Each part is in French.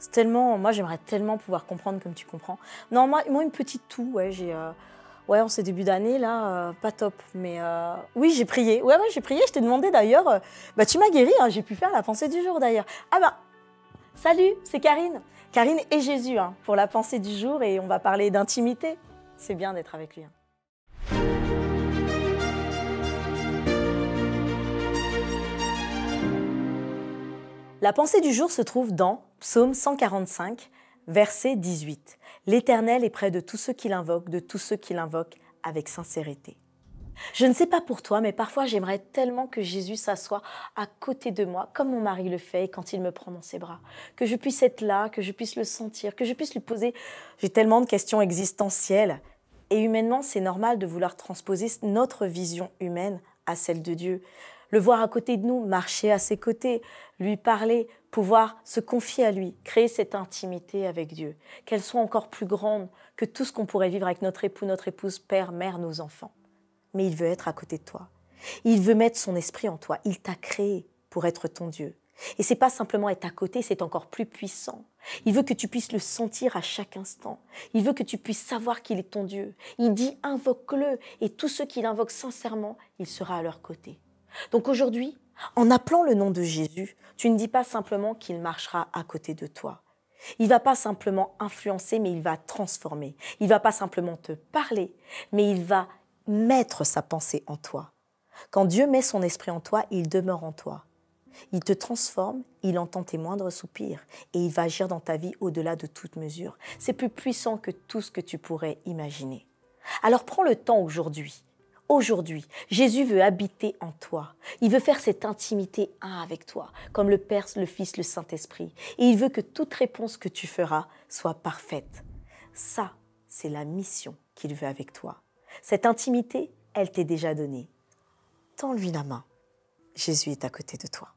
C'est tellement, moi j'aimerais tellement pouvoir comprendre comme tu comprends. Non, moi, moi une petite toux, ouais, j'ai, euh, ouais, en ce début d'année là, euh, pas top. Mais euh, oui, j'ai prié. Ouais, ouais, j'ai prié. Je t'ai demandé d'ailleurs. euh, bah, tu m'as guéri. hein, j'ai pu faire la pensée du jour d'ailleurs. Ah bah, salut, c'est Karine. Karine et Jésus hein, pour la pensée du jour et on va parler d'intimité. C'est bien d'être avec lui. hein. La pensée du jour se trouve dans Psaume 145, verset 18. L'Éternel est près de tous ceux qui l'invoquent, de tous ceux qui l'invoquent avec sincérité. Je ne sais pas pour toi, mais parfois j'aimerais tellement que Jésus s'assoie à côté de moi, comme mon mari le fait quand il me prend dans ses bras. Que je puisse être là, que je puisse le sentir, que je puisse lui poser. J'ai tellement de questions existentielles. Et humainement, c'est normal de vouloir transposer notre vision humaine à celle de Dieu. Le voir à côté de nous, marcher à ses côtés, lui parler, pouvoir se confier à lui, créer cette intimité avec Dieu, qu'elle soit encore plus grande que tout ce qu'on pourrait vivre avec notre époux, notre épouse, père, mère, nos enfants. Mais il veut être à côté de toi. Il veut mettre son esprit en toi. Il t'a créé pour être ton Dieu. Et c'est pas simplement être à côté, c'est encore plus puissant. Il veut que tu puisses le sentir à chaque instant. Il veut que tu puisses savoir qu'il est ton Dieu. Il dit invoque-le et tous ceux qui l'invoquent sincèrement, il sera à leur côté. Donc aujourd'hui, en appelant le nom de Jésus, tu ne dis pas simplement qu'il marchera à côté de toi. Il va pas simplement influencer, mais il va transformer. Il va pas simplement te parler, mais il va mettre sa pensée en toi. Quand Dieu met son esprit en toi, il demeure en toi. Il te transforme, il entend tes moindres soupirs et il va agir dans ta vie au-delà de toute mesure. C'est plus puissant que tout ce que tu pourrais imaginer. Alors prends le temps aujourd'hui. Aujourd'hui, Jésus veut habiter en toi. Il veut faire cette intimité un avec toi, comme le Père, le Fils, le Saint-Esprit. Et il veut que toute réponse que tu feras soit parfaite. Ça, c'est la mission qu'il veut avec toi. Cette intimité, elle t'est déjà donnée. Tends-lui la main. Jésus est à côté de toi.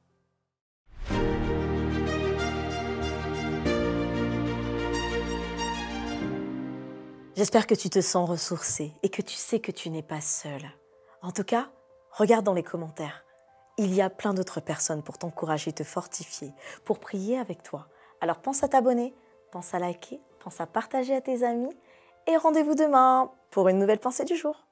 J'espère que tu te sens ressourcé et que tu sais que tu n'es pas seul. En tout cas, regarde dans les commentaires. Il y a plein d'autres personnes pour t'encourager, te fortifier, pour prier avec toi. Alors pense à t'abonner, pense à liker, pense à partager à tes amis et rendez-vous demain pour une nouvelle pensée du jour.